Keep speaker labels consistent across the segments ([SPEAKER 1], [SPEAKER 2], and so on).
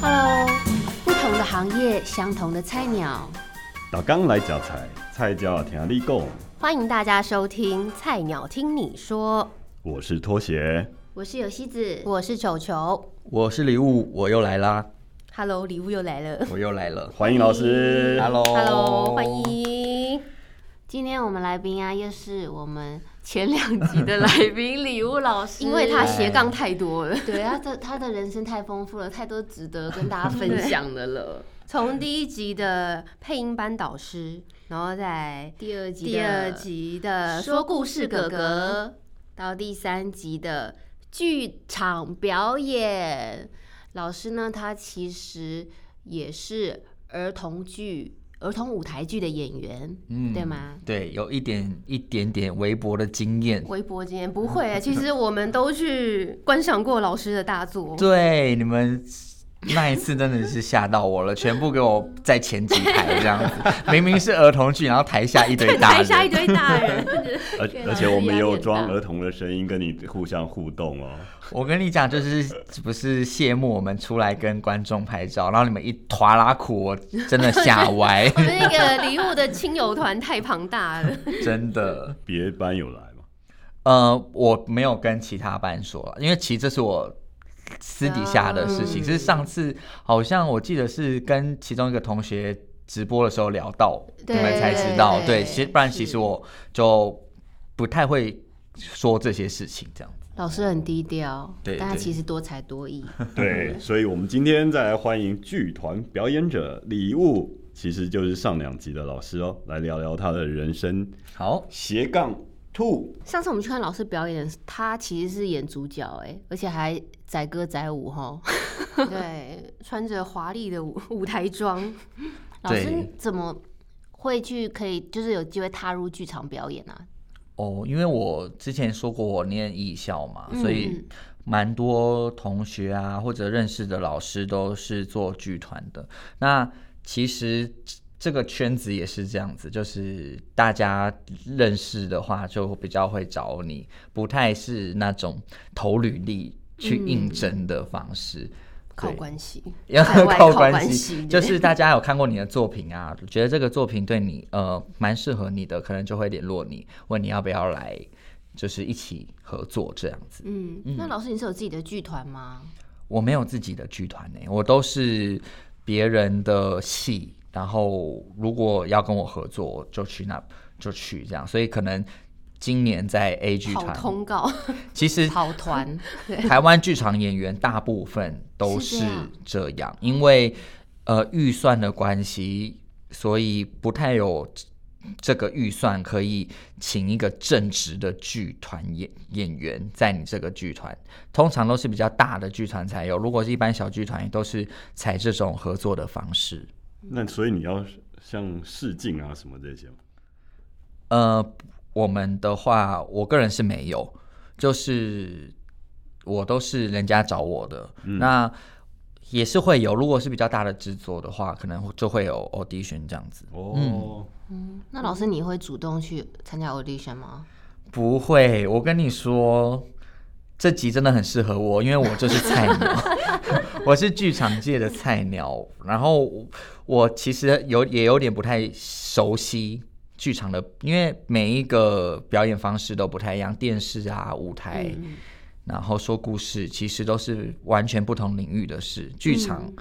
[SPEAKER 1] Hello，不同的行业，相同的菜鸟，
[SPEAKER 2] 打刚来夹菜，菜椒听你讲。
[SPEAKER 1] 欢迎大家收听《菜鸟听你说》，
[SPEAKER 2] 我是拖鞋，
[SPEAKER 1] 我是有西子，我是球球。
[SPEAKER 3] 我是礼物，我又来啦
[SPEAKER 1] ，Hello，礼物又来了。
[SPEAKER 3] 我又来了。
[SPEAKER 2] 欢迎老师。
[SPEAKER 3] Hello
[SPEAKER 1] Hello，欢。迎。今天我们来宾啊，又是我们前两集的来宾礼物老师，因为他斜杠太多了，对，他的他的人生太丰富了，太多值得跟大家分享的了。从第一集的配音班导师，然后在第二集第二集的说故事哥哥，到第三集的剧场表演。老师呢，他其实也是儿童剧、儿童舞台剧的演员，
[SPEAKER 3] 嗯
[SPEAKER 1] 对吗？
[SPEAKER 3] 对，有一点一点点微薄的经验。
[SPEAKER 1] 微薄经验不会欸，其实我们都去观赏过老师的大作。
[SPEAKER 3] 对，你们那一次真的是吓到我了，全部给我在前几排这样子。明明是儿童剧，然后台下一堆大人
[SPEAKER 1] 台下一。堆大人，
[SPEAKER 2] 而而且我们也有装儿童的声音跟你互相互动哦。
[SPEAKER 3] 我跟你讲，就是不是谢幕我们出来跟观众拍照，然后你们一拖拉苦，我真的吓 歪，
[SPEAKER 1] 我们那个礼物的亲友团太庞大了。
[SPEAKER 3] 真的。
[SPEAKER 2] 别班有来吗？
[SPEAKER 3] 呃，我没有跟其他班说，因为其实这是我私底下的事情。
[SPEAKER 1] 嗯
[SPEAKER 3] 是上次好像我记得是跟其中一个同学直播的时候聊到，你
[SPEAKER 1] 对
[SPEAKER 3] 们才知道。
[SPEAKER 1] 对
[SPEAKER 3] 对，其实不然其实我就不太会说这些事情，这样子。
[SPEAKER 1] 老师很低调，
[SPEAKER 3] 对
[SPEAKER 1] 但他其实多才多艺。
[SPEAKER 2] 对，所以我们今天再来欢迎剧团表演者礼物，其实就是上两集的老师哦，来聊聊他的人生
[SPEAKER 3] 好，
[SPEAKER 2] 斜杠兔。
[SPEAKER 1] 上次我们去看老师表演，他其实是演主角哎，而且还载歌载舞哈。对，穿着华丽的舞舞台装。老师
[SPEAKER 3] 对
[SPEAKER 1] 怎么会去可以就是有机会踏入剧场表演啊？
[SPEAKER 3] 哦，因为我之前说过我念艺校嘛，
[SPEAKER 1] 嗯
[SPEAKER 3] 所以蛮多同学啊或者认识的老师都是做剧团的。那其实这个圈子也是这样子，就是大家认识的话就比较会找你，不太是那种投履历去应征的方式。
[SPEAKER 1] 靠
[SPEAKER 3] 对
[SPEAKER 1] 关系，
[SPEAKER 3] 要
[SPEAKER 1] 靠
[SPEAKER 3] 靠关系。就是大家有看过你的作品啊，觉得这个作品对你呃蛮适合你的，可能就会联络你，问你要不要来，就是一起合作这样子。
[SPEAKER 1] 嗯，那老师你是有自己的剧团吗？
[SPEAKER 3] 我没有自己的剧团呢，我都是别人的戏，然后如果要跟我合作，就去那就去这样，所以可能今年在 A 剧
[SPEAKER 1] 跑
[SPEAKER 3] 团，
[SPEAKER 1] 通告、
[SPEAKER 3] 其实
[SPEAKER 1] 跑团，
[SPEAKER 3] 台湾剧场演员大部分都是
[SPEAKER 1] 是这样。
[SPEAKER 3] 这样，因为呃预算的关系，所以不太有这个预算可以请一个正职的剧团演演员在你这个剧团，通常都是比较大的剧团才有，如果是一般小剧团，也都是采这种合作的方式。
[SPEAKER 2] 那所以你要像试镜啊什么这些吗？
[SPEAKER 3] 呃，我们的话，我个人是没有，就是我都是人家找我的，那也是会有。如果是比较大的制作的话，可能就会有 audition 这样子。
[SPEAKER 2] 哦，
[SPEAKER 1] 那老师你会主动去参加 audition 吗？
[SPEAKER 3] 不会，我跟你说，这集真的很适合我，因为我就是菜鸟，我是剧场界的菜鸟。然后我其实有也有点不太熟悉剧场的，因为每一个表演方式都不太一样，电视啊、舞台，
[SPEAKER 1] 嗯
[SPEAKER 3] 然后说故事，其实都是完全不同领域的事。剧场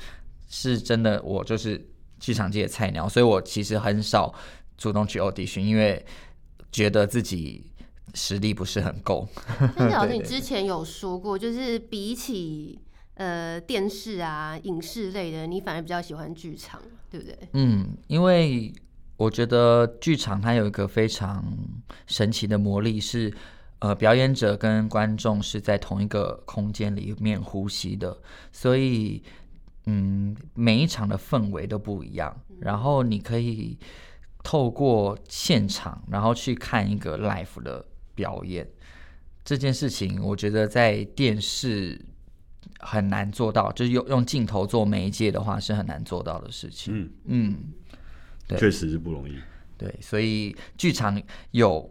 [SPEAKER 3] 是真的，我就是剧场界的菜鸟，所以我其实很少主动去 audition，因为觉得自己实力不是很够。
[SPEAKER 1] 那老师，你之前有说过，就是比起呃电视啊、影视类的，你反而比较喜欢剧场，对不对？
[SPEAKER 3] 嗯，因为我觉得剧场它有一个非常神奇的魔力是。呃，表演者跟观众是在同一个空间里面呼吸的，所以嗯，每一场的氛围都不一样。然后你可以透过现场，然后去看一个 live 的表演，这件事情我觉得在电视很难做到，就是用用镜头做媒介的话是很难做到的事情。
[SPEAKER 2] 嗯，
[SPEAKER 3] 嗯，对
[SPEAKER 2] 确实是不容易。
[SPEAKER 3] 对，所以剧场有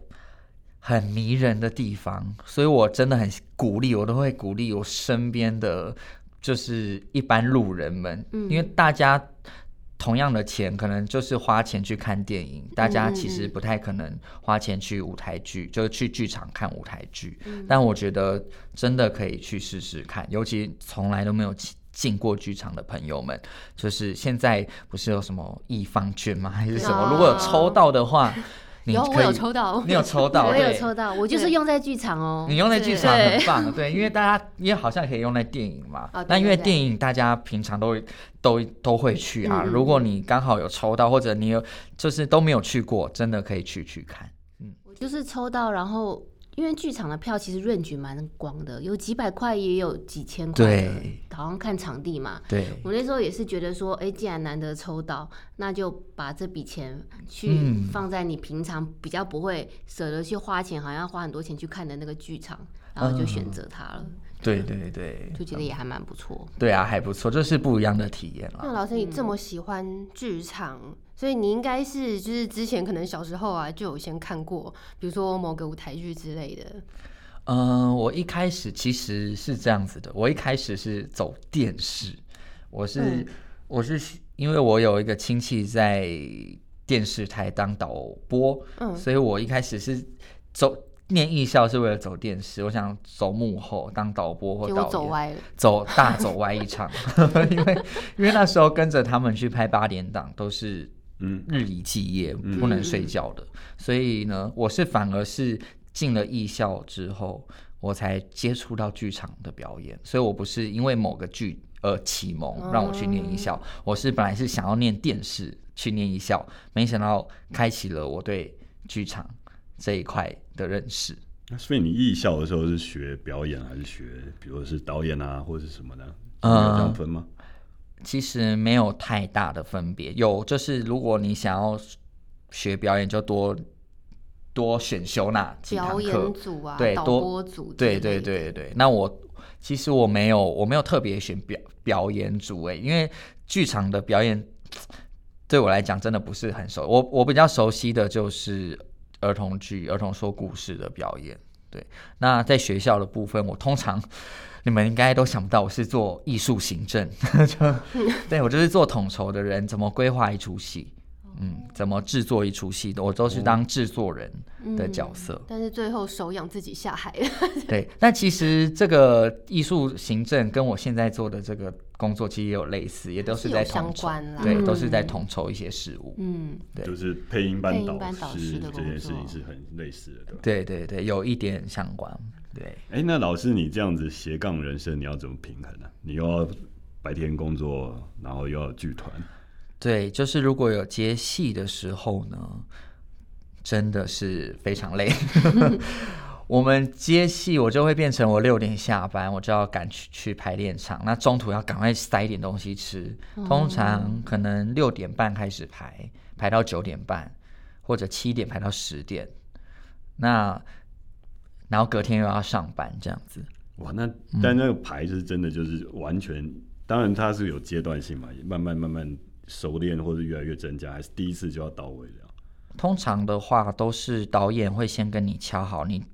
[SPEAKER 3] 很迷人的地方，所以我真的很鼓励，我都会鼓励我身边的，就是一般路人们，嗯因为大家同样的钱，可能就是花钱去看电影，大家其实不太可能花钱去舞台剧，就是去剧场看舞台剧。但我觉得真的可以去试试看，尤其从来都没有进过剧场的朋友们，就是现在不是有什么易方券吗？还是什么？如果有抽到的话。
[SPEAKER 1] 有我有抽到，
[SPEAKER 3] 你有抽到，
[SPEAKER 1] 我有抽到，我就是用在剧场哦。
[SPEAKER 3] 你用在剧场很棒，对，因为大家因为好像可以用在电影嘛。那因为电影大家平常都都都会去啊。如果你刚好有抽到，或者你有就是都没有去过，真的可以去去看。
[SPEAKER 1] 嗯，我就是抽到，然后。因为剧场的票其实润局蛮广的，有几百块，也有几千块。的，好像看场地嘛。
[SPEAKER 3] 对。
[SPEAKER 1] 我那时候也是觉得说，哎，既然难得抽到，那就把这笔钱去放在你平常比较不会舍得去花钱，好像要花很多钱去看的那个剧场，然后就选择它了。
[SPEAKER 3] 对对对。
[SPEAKER 1] 就觉得也还蛮不错。
[SPEAKER 3] 对啊，还不错，这是不一样的体验了。
[SPEAKER 4] 那老师，你这么喜欢剧场？所以你应该是就是之前可能小时候啊就有先看过，比如说某个舞台剧之类的。
[SPEAKER 3] 嗯，我一开始其实是这样子的，我一开始是走电视，我是我是因为我有一个亲戚在电视台当导播，嗯，所以我一开始是走念艺校是为了走电视，我想走幕后当导播或导演，
[SPEAKER 1] 走歪了，
[SPEAKER 3] 走大走歪一场，因为因为那时候跟着他们去拍八点档都是。嗯，日以继夜不能睡觉的，所以呢，我是反而是进了艺校之后，我才接触到剧场的表演，所以我不是因为某个剧而启蒙让我去念艺校，我是本来是想要念电视去念艺校，没想到开启了我对剧场这一块的认识。
[SPEAKER 2] 所以你艺校的时候是学表演还是学，比如是导演啊，或者是什么的？有这样分吗？
[SPEAKER 3] 其实没有太大的分别，有就是如果你想要学表演，就多多选修那几堂课，
[SPEAKER 1] 对，
[SPEAKER 3] 多
[SPEAKER 1] 组，
[SPEAKER 3] 对对对对。那我其实我没有，我没有特别选表表演组诶，因为剧场的表演对我来讲真的不是很熟。我我比较熟悉的就是儿童剧、儿童说故事的表演。对，那在学校的部分，我通常。你们应该都想不到我是做艺术行政，就对我就是做统筹的人，怎么规划一出戏，嗯，怎么制作一出戏的，我都是当制作人的角色。
[SPEAKER 4] 但是最后手痒自己下海了。
[SPEAKER 3] 对，但其实这个艺术行政跟我现在做的这个工作其实也有类似，也都是在统筹，对，都是在统筹一些事物。嗯，对，
[SPEAKER 2] 就是配音班导师这件事情是很类似的，
[SPEAKER 3] 对对对，有一点相关。对，
[SPEAKER 2] 哎，那老师，你这样子斜杠人生，你要怎么平衡呢？你又要白天工作，然后又要剧团。
[SPEAKER 3] 对，就是如果有接戏的时候呢，真的是非常累。我们接戏，我就会变成我六点下班，我就要赶去去排练场，那中途要赶快塞一点东西吃。通常可能六点半开始排，排到九点半，或者七点排到十点。那然后隔天又要上班，这样子。
[SPEAKER 2] 哇，那但那个牌是真的，就是完全，当然它是有阶段性嘛，慢慢慢慢熟练或者越来越增加，还是第一次就要到位了？
[SPEAKER 3] 通常的话，都是导演会先跟你敲好你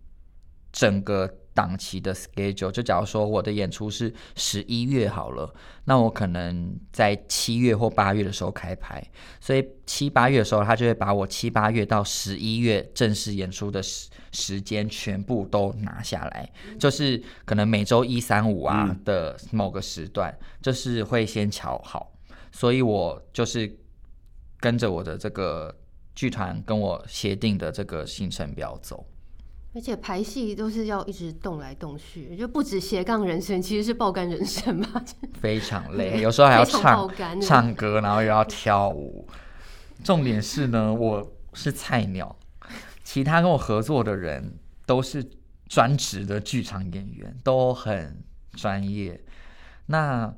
[SPEAKER 3] 整个。档期的 schedule，就假如说我的演出是十一月好了，那我可能在七月或八月的时候开拍，所以七八月的时候，他就会把我七八月到十一月正式演出的时时间全部都拿下来，就是可能每周一三五啊的某个时段，就是会先瞧好，所以我就是跟着我的这个剧团跟我协定的这个行程表走。
[SPEAKER 4] 而且排戏都是要一直动来动去，就不止斜杠人生，其实是爆肝人生嘛。
[SPEAKER 3] 非常累，有时候还要唱唱歌，然后又要跳舞。重点是呢，我是菜鸟，其他跟我合作的人都是专职的剧场演员，都很专业，那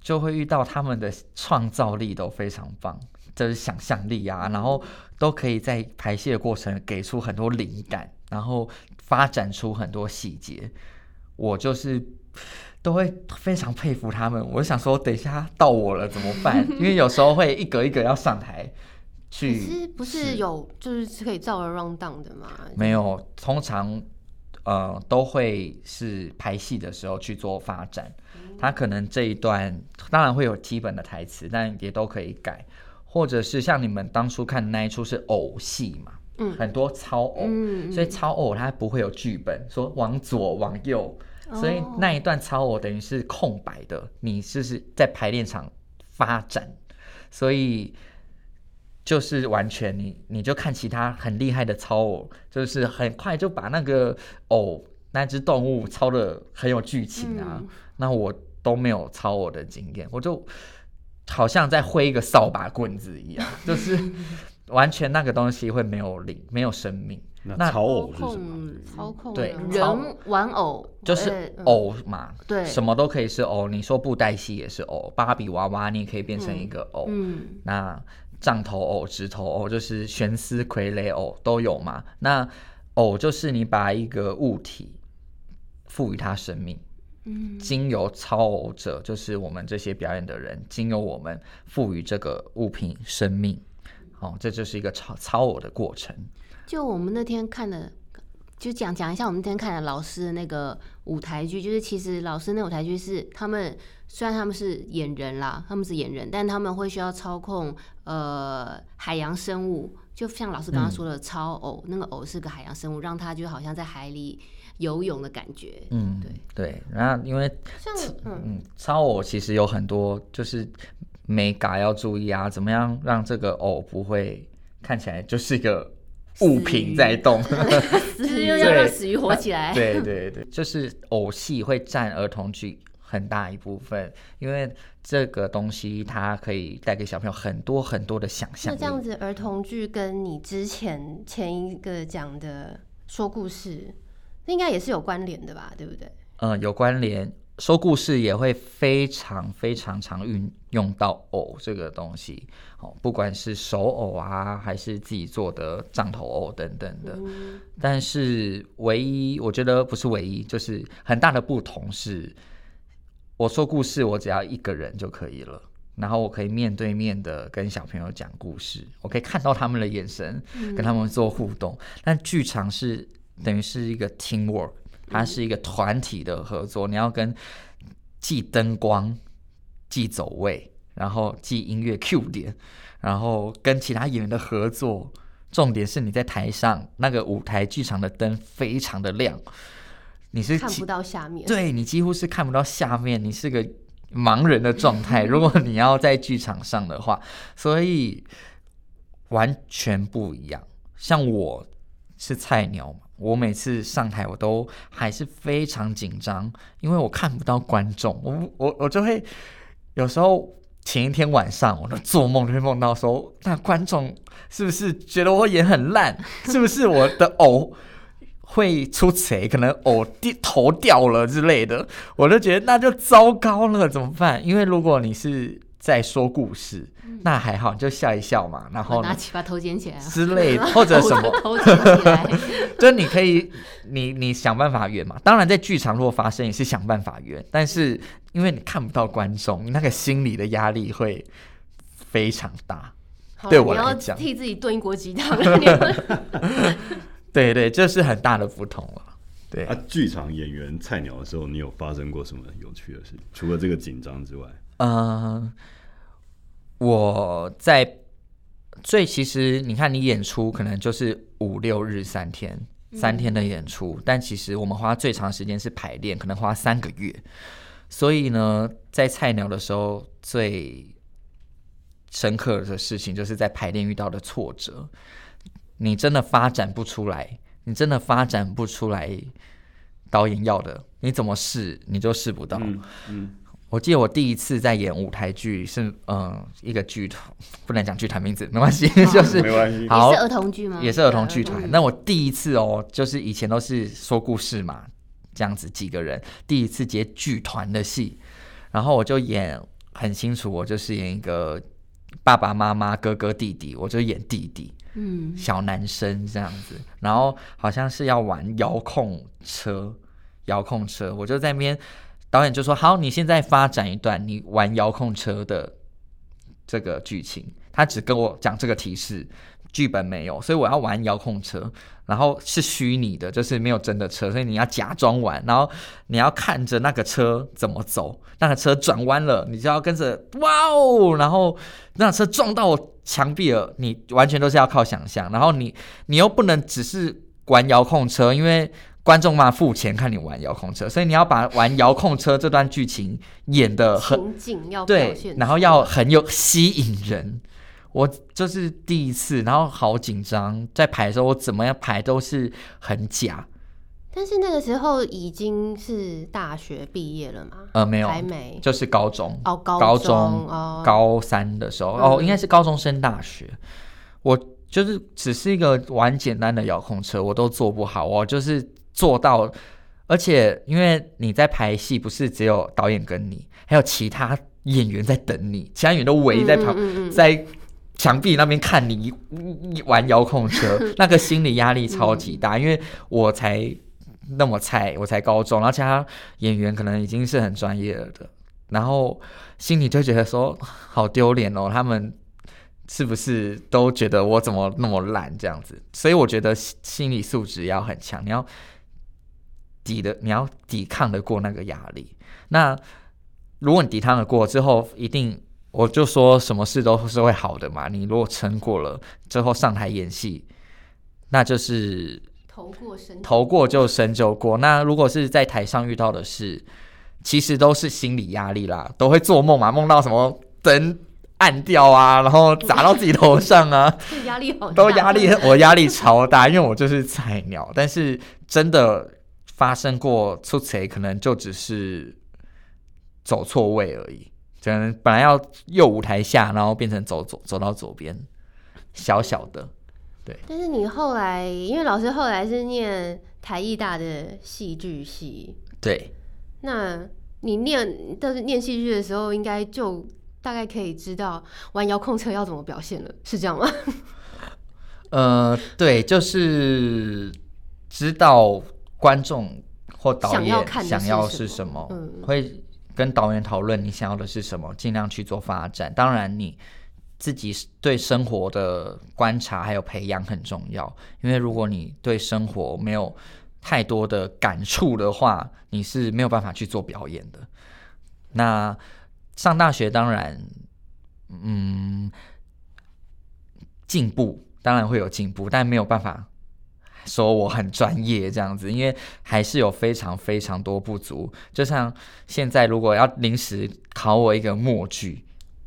[SPEAKER 3] 就会遇到他们的创造力都非常棒，就是想象力啊，然后都可以在排戏的过程给出很多灵感。然后发展出很多细节，我就是都会非常佩服他们。我想说，等一下到我了怎么办？因为有时候会一格一格要上台，去。
[SPEAKER 4] 可是不是有就是可以照着 round down 的吗？
[SPEAKER 3] 没有，通常呃都会是拍戏的时候去做发展。他可能这一段当然会有基本的台词，但也都可以改，或者是像你们当初看的那一出是偶戏嘛，嗯，很多超偶，所以超偶它不会有剧本说往左往右，所以那一段超偶等于是空白的，你就是在排练场发展，所以就是完全你你就看其他很厉害的超偶，就是很快就把那个偶那只动物超的很有剧情啊，那我。都没有超偶的经验，我就好像在挥一个扫把棍子一样，就是完全那个东西会没有灵，没有生命。
[SPEAKER 2] 那草偶是什么？
[SPEAKER 4] 操控
[SPEAKER 3] 对
[SPEAKER 1] 人玩偶
[SPEAKER 3] 就是偶嘛，
[SPEAKER 1] 对，
[SPEAKER 3] 什么都可以是偶。你说布袋戏也是偶，芭比娃娃你也可以变成一个偶。嗯，那杖头偶、直头偶就是悬丝傀儡偶都有嘛。那偶就是你把一个物体赋予它生命。嗯，经由操偶者，就是我们这些表演的人，经由我们赋予这个物品生命，哦，这就是一个操操偶的过程。
[SPEAKER 1] 就我们那天看的，就讲讲一下我们那天看的老师的那个舞台剧，就是其实老师那舞台剧是他们虽然他们是演人啦，他们是演人，但他们会需要操控呃海洋生物，就像老师刚刚说的超偶，那个偶是个海洋生物，让他就好像在海里。游泳的感觉，嗯，对。
[SPEAKER 3] 对，然后因为像嗯，超偶其实有很多就是美感要注意啊，怎么样让这个偶不会看起来就是一个物品在动，
[SPEAKER 1] 就是 要让死鱼活起来，
[SPEAKER 3] 对对对，就是偶戏会占儿童剧很大一部分，因为这个东西它可以带给小朋友很多很多的想象。
[SPEAKER 4] 那这样子，儿童剧跟你之前前一个讲的说故事。那应该也是有关联的吧，对不对？
[SPEAKER 3] 嗯，有关联。说故事也会非常非常常运用到偶这个东西，哦，不管是手偶啊，还是自己做的杖头偶等等的。但是唯一我觉得不是唯一，就是很大的不同是，我说故事我只要一个人就可以了，然后我可以面对面的跟小朋友讲故事，我可以看到他们的眼神，跟他们做互动。但剧场是。等于是一个 team work，它是一个团体的合作。你要跟记灯光、记走位，然后记音乐 Q 点，然后跟其他演员的合作。重点是你在台上那个舞台剧场的灯非常的亮，你是
[SPEAKER 4] 看不到下面。
[SPEAKER 3] 对你几乎是看不到下面，你是个盲人的状态。如果你要在剧场上的话，所以完全不一样。像我是菜鸟嘛。我每次上台，我都还是非常紧张，因为我看不到观众，我我我就会有时候前一天晚上，我都做梦就会梦到说，那观众是不是觉得我演很烂？是不是我的偶 会出贼？可能偶掉头掉了之类的，我就觉得那就糟糕了，怎么办？因为如果你是在说故事。那还好，就笑一笑嘛，然后
[SPEAKER 1] 拿起把头捡起来
[SPEAKER 3] 之类，或者什么
[SPEAKER 1] 头捡起来，
[SPEAKER 3] 就你可以，你你想办法圆嘛。当然，在剧场如果发生也是想办法圆，但是因为你看不到观众，那个心理的压力会非常大。对我来讲，
[SPEAKER 1] 替自己炖一锅鸡汤。
[SPEAKER 3] 对对，这是很大的不同了。对
[SPEAKER 2] 啊，剧场演员菜鸟的时候，你有发生过什么有趣的事情？除了这个紧张之外，
[SPEAKER 3] 嗯。我在最其实，你看你演出可能就是五六日三天，三天的演出，但其实我们花最长时间是排练，可能花三个月。所以呢，在菜鸟的时候，最深刻的事情就是在排练遇到的挫折，你真的发展不出来，你真的发展不出来导演要的，你怎么试你就试不到，嗯。我记得我第一次在演舞台剧是嗯一个剧团，不能讲剧团名字，没关系 就是
[SPEAKER 2] 没关系。
[SPEAKER 1] 好，是儿童剧吗？
[SPEAKER 3] 也是儿童剧团。那我第一次哦，就是以前都是说故事嘛，这样子几个人，第一次接剧团的戏，然后我就演很清楚，我就是演一个爸爸妈妈、哥哥、弟弟，我就演弟弟，嗯，小男生这样子，然后好像是要玩遥控车，遥控车，我就在那边。导演就说：“好，你现在发展一段你玩遥控车的这个剧情。他只跟我讲这个提示，剧本没有，所以我要玩遥控车，然后是虚拟的，就是没有真的车，所以你要假装玩，然后你要看着那个车怎么走，那个车转弯了，你就要跟着哇哦，然后那车撞到墙壁了，你完全都是要靠想象，然后你你又不能只是玩遥控车，因为。观众嘛付钱看你玩遥控车，所以你要把玩遥控车这段剧情演的很对，然后要很有吸引人。我就是第一次，然后好紧张，在排的时候我怎么样排都是很假。
[SPEAKER 4] 但是那个时候已经是大学毕业了嘛？
[SPEAKER 3] 呃，没有，
[SPEAKER 4] 还没，
[SPEAKER 3] 就是高中
[SPEAKER 4] 哦，
[SPEAKER 3] 高中高三的时候哦，应该是高中升大学。我就是只是一个玩简单的遥控车，我都做不好，我就是。做到，而且因为你在排戏，不是只有导演跟你，还有其他演员在等你，其他演员都围在旁，在墙壁那边看你玩遥控车，那个心理压力超级大。因为我才那么菜，我才高中，然后其他演员可能已经是很专业了的，然后心里就觉得说好丢脸哦，他们是不是都觉得我怎么那么烂这样子？所以我觉得心理素质要很强，你要。抵的，你要抵抗得过那个压力。那如果你抵抗得过之后，一定我就说什么事都是会好的嘛。你如果撑过了之后上台演戏，那就是
[SPEAKER 4] 头过身
[SPEAKER 3] 头过就身就过。那如果是在台上遇到的事，其实都是心理压力啦，都会做梦嘛，梦到什么灯暗掉啊，然后砸到自己头上啊，
[SPEAKER 4] 压力好，
[SPEAKER 3] 都压力，我压力超大，因为我就是菜鸟。但是真的。发生过出错，可能就只是走错位而已。可能本来要右舞台下，然后变成走走走到左边，小小的。对。
[SPEAKER 4] 但是你后来，因为老师后来是念台艺大的戏剧系，
[SPEAKER 3] 对。
[SPEAKER 4] 那你念，但是念戏剧的时候，应该就大概可以知道玩遥控车要怎么表现了，是这样吗？
[SPEAKER 3] 呃，对，就是知道。观众或导演想要是什么，会跟导演讨论你想要的是什么，尽量去做发展。当然，你自己对生活的观察还有培养很重要，因为如果你对生活没有太多的感触的话，你是没有办法去做表演的。那上大学当然，嗯，进步当然会有进步，但没有办法。说我很专业这样子，因为还是有非常非常多不足。就像现在，如果要临时考我一个默剧，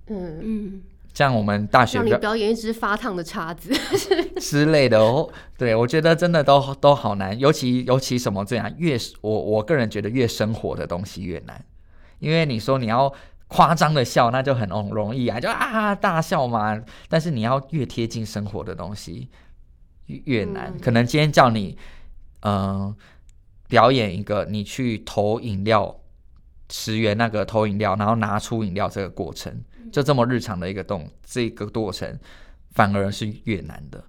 [SPEAKER 3] 嗯嗯，像我们大学
[SPEAKER 4] 让你表演一只发烫的叉子
[SPEAKER 3] 之类的哦，对我觉得真的都都好难。尤其尤其什么这样，越我我个人觉得越生活的东西越难，因为你说你要夸张的笑，那就很容容易啊，就啊大笑嘛。但是你要越贴近生活的东西。越难，可能今天叫你，嗯，表演一个你去投饮料，十元那个投饮料，然后拿出饮料这个过程，就这么日常的一个动，这个过程反而是越难的。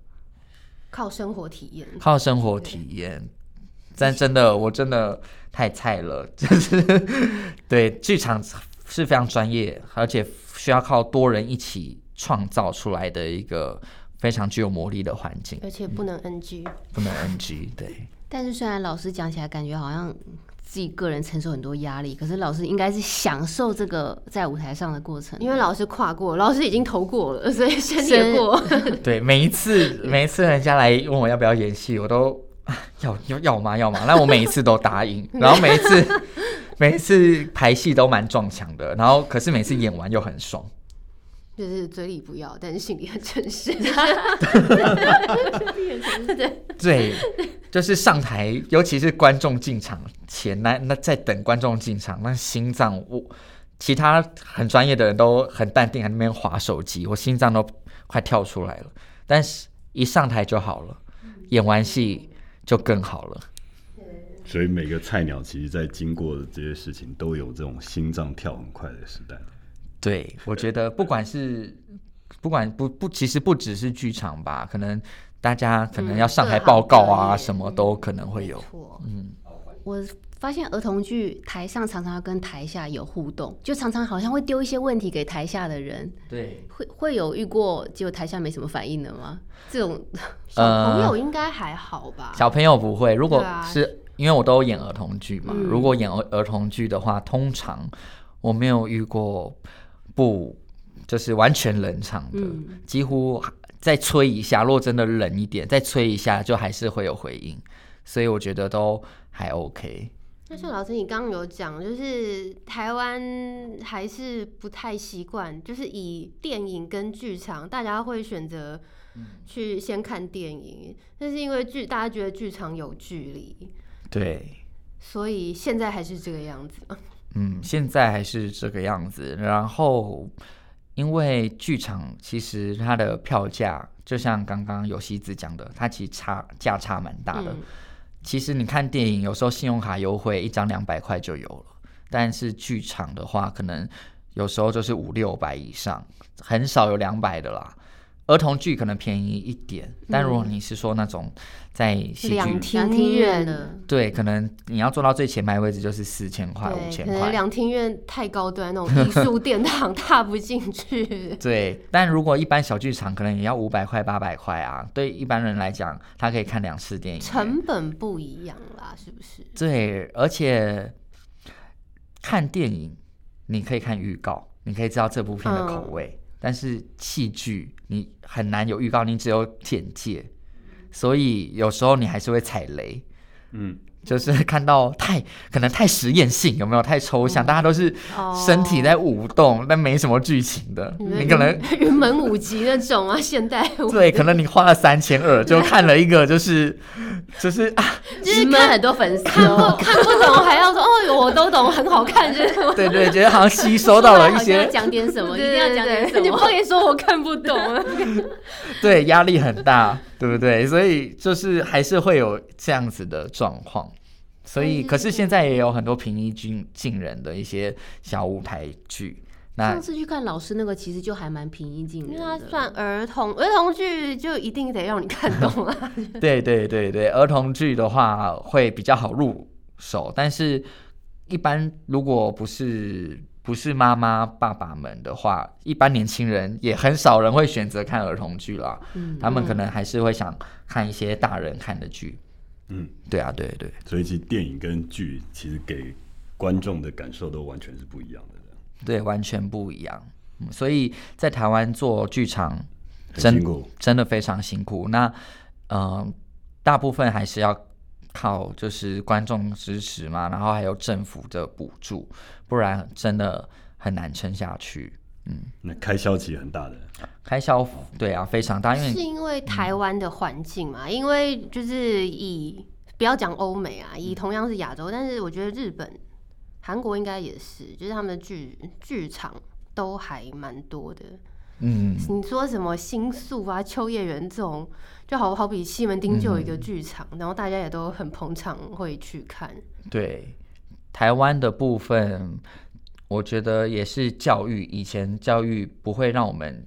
[SPEAKER 4] 靠生活体验，
[SPEAKER 3] 靠生活体验，但真的我真的太菜了，就是对剧场是非常专业，而且需要靠多人一起创造出来的一个。非常具有魔力的环境，
[SPEAKER 4] 而且不能 NG，
[SPEAKER 3] 不能 NG，对。
[SPEAKER 1] 但是虽然老师讲起来感觉好像自己个人承受很多压力，可是老师应该是享受这个在舞台上的过程，
[SPEAKER 4] 因为老师跨过，老师已经投过了，所以先接过。
[SPEAKER 3] 对，每一次每一次人家来问我要不要演戏，我都 要要要吗要吗？那我每一次都答应，然后每一次每一次排戏都蛮撞墙的，然后可是每次演完又很爽。
[SPEAKER 4] 就是嘴里不要，但是心里很诚实。
[SPEAKER 3] 对，就是上台，尤其是观众进场前，那那在等观众进场，那心脏我其他很专业的人都很淡定，在那边划手机，我心脏都快跳出来了。但是一上台就好了，演完戏就更好了。
[SPEAKER 2] 所以每个菜鸟其实，在经过这些事情，都有这种心脏跳很快的时代。
[SPEAKER 3] 对，我觉得不管是不管不不，其实不只是剧场吧，可能大家可能要上台报告啊，什么都可能会有。
[SPEAKER 1] 嗯，我发现儿童剧台上常常要跟台下有互动，就常常好像会丢一些问题给台下的人。
[SPEAKER 3] 对，
[SPEAKER 1] 会会有遇过，结果台下没什么反应的吗？这种
[SPEAKER 4] 小朋友应该还好吧？
[SPEAKER 3] 小朋友不会。如果是因为我都演儿童剧嘛，如果演儿儿童剧的话，通常我没有遇过不就是完全冷场的，几乎再吹一下，如果真的冷一点，再吹一下，就还是会有回应。所以我觉得都还 OK。
[SPEAKER 4] 那像老师，你刚刚有讲，就是台湾还是不太习惯，就是以电影跟剧场，大家会选择去先看电影，那是因为剧大家觉得剧场有距离，
[SPEAKER 3] 对，
[SPEAKER 4] 所以现在还是这个样子。
[SPEAKER 3] 嗯，现在还是这个样子。然后，因为剧场其实它的票价，就像刚刚有西子讲的，它其实差价差蛮大的。其实你看电影，有时候信用卡优惠一张两百块就有了，但是剧场的话，可能有时候就是五六百以上，很少有两百的啦。儿童剧可能便宜一点，但如果你是说那种在戏剧
[SPEAKER 4] 两厅院的，
[SPEAKER 3] 对，可能你要坐到最前排位置就是四千块、五千块。
[SPEAKER 4] 两厅院太高端，那种艺术殿堂踏不进去。
[SPEAKER 3] 对，但如果一般小剧场可能也要五百块、八百块啊。对一般人来讲，他可以看两次电影，
[SPEAKER 4] 成本不一样啦，是不是？
[SPEAKER 3] 对，而且看电影你可以看预告，你可以知道这部片的口味。但是戏剧你很难有预告，你只有简介，所以有时候你还是会踩雷，嗯。就是 看到太可能太实验性，有没有太抽象？大家都是身体在舞动，但没什么剧情的。你可能
[SPEAKER 4] 云门舞集那种啊，现代舞。
[SPEAKER 3] 对，可能你花了三千二就看了一个，就是就是啊，
[SPEAKER 4] 就是看很多粉丝看不看不懂，还要说哦，我都懂，很好看，就是
[SPEAKER 3] 对对，觉得好像吸收到了一些，
[SPEAKER 1] 讲点什么，一定要讲点什么。你
[SPEAKER 4] 不可以说我看不懂啊。
[SPEAKER 3] 对，压力很大，对不对？所以就是还是会有这样子的状况。所以，可是现在也有很多平易近近人的一些小舞台剧。那
[SPEAKER 1] 上次去看老师那个，其实就还蛮平易近人，因为它
[SPEAKER 4] 算儿童儿童剧，就一定得让你看懂啊。
[SPEAKER 3] 对对对对，儿童剧的话会比较好入手，但是一般如果不是不是妈妈爸爸们的话，一般年轻人也很少人会选择看儿童剧啦。嗯，他们可能还是会想看一些大人看的剧。嗯，对啊，对对，
[SPEAKER 2] 所以其实电影跟剧其实给观众的感受都完全是不一样的，
[SPEAKER 3] 对，完全不一样。所以在台湾做剧场，真真的非常辛苦。那嗯，大部分还是要靠就是观众支持嘛，然后还有政府的补助，不然真的很难撑下去。
[SPEAKER 2] 嗯，那开销其实很大的，
[SPEAKER 3] 开销对啊，非常大，因为
[SPEAKER 4] 是因为台湾的环境嘛，因为就是以不要讲欧美啊，以同样是亚洲，但是我觉得日本、韩国应该也是，就是他们的剧剧场都还蛮多的。嗯，你说什么新宿啊、秋叶原这种，就好好比西门町就有一个剧场，然后大家也都很捧场会去看。
[SPEAKER 3] 对，台湾的部分。我觉得也是教育，以前教育不会让我们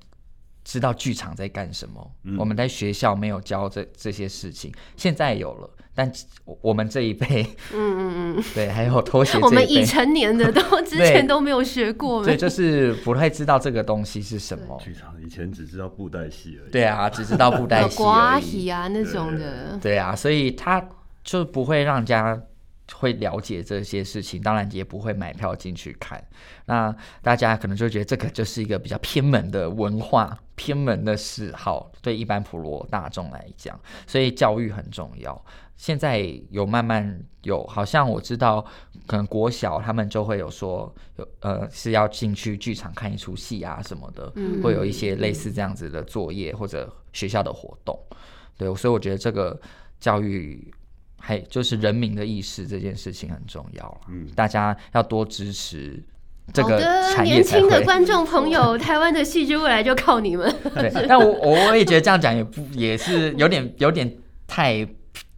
[SPEAKER 3] 知道剧场在干什么，我们在学校没有教这这些事情，现在有了，但我们这一辈，嗯嗯嗯，对，还有拖鞋，
[SPEAKER 4] 我们已成年的都之前都没有学过，
[SPEAKER 3] 对，就是不太知道这个东西是什么。
[SPEAKER 2] 剧场以前只知道布袋戏而已，
[SPEAKER 3] 对啊，只知道布袋戏而已。
[SPEAKER 4] 啊那种的，
[SPEAKER 3] 对啊，所以他就不会让人家。会了解这些事情，当然也不会买票进去看。那大家可能就觉得这个就是一个比较偏门的文化、偏门的嗜好，对一般普罗大众来讲，所以教育很重要。现在有慢慢有，好像我知道，可能国小他们就会有说，有呃是要进去剧场看一出戏啊什么的，会有一些类似这样子的作业或者学校的活动。对，所以我觉得这个教育。还就是人民的意识这件事情很重要嗯，大家要多支持这个产业。
[SPEAKER 4] 年轻的观众朋友，台湾的戏剧未来就靠你们。
[SPEAKER 3] 对，但我我也觉得这样讲也不也是有点有点太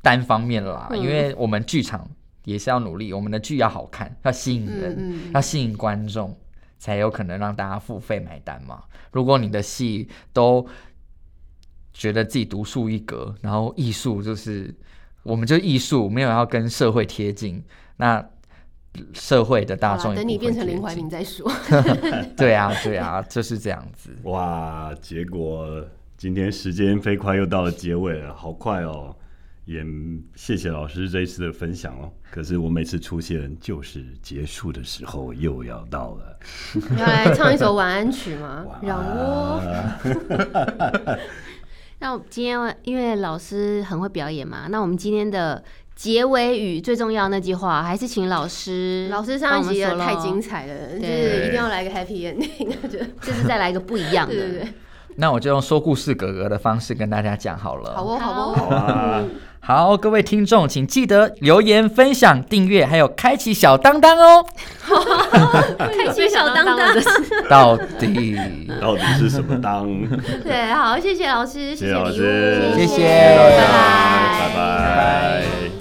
[SPEAKER 3] 单方面了，因为我们剧场也是要努力，我们的剧要好看，要吸引人，要吸引观众，才有可能让大家付费买单嘛。如果你的戏都觉得自己独树一格，然后艺术就是。我们就艺术没有要跟社会贴近，那社会的大众
[SPEAKER 4] 等你变成林怀民再说。
[SPEAKER 3] 对啊，对啊，就是这样子。
[SPEAKER 2] 哇，结果今天时间飞快又到了结尾了，好快哦！也谢谢老师这一次的分享哦。可是我每次出现，就是结束的时候又要到了。
[SPEAKER 4] 要 来唱一首晚安曲吗？让我。
[SPEAKER 1] 那今天因为老师很会表演嘛，那我们今天的结尾语最重要那句话，还是请老师。
[SPEAKER 4] 老师上一集太精彩了，就是一定要来个 happy ending，
[SPEAKER 1] 就是再来一个不一样的。
[SPEAKER 4] 对 对对。
[SPEAKER 3] 那我就用说故事哥哥的方式跟大家讲好了。
[SPEAKER 4] 好哦，好哦。
[SPEAKER 3] 好，各位听众，请记得留言、分享、订阅，还有开启小当当哦。
[SPEAKER 4] 开启小当当，
[SPEAKER 3] 到底
[SPEAKER 2] 到底是什么当？
[SPEAKER 4] 对，好，谢谢老师，谢谢
[SPEAKER 2] 老
[SPEAKER 4] 师，
[SPEAKER 3] 谢谢，
[SPEAKER 2] 拜拜，拜拜。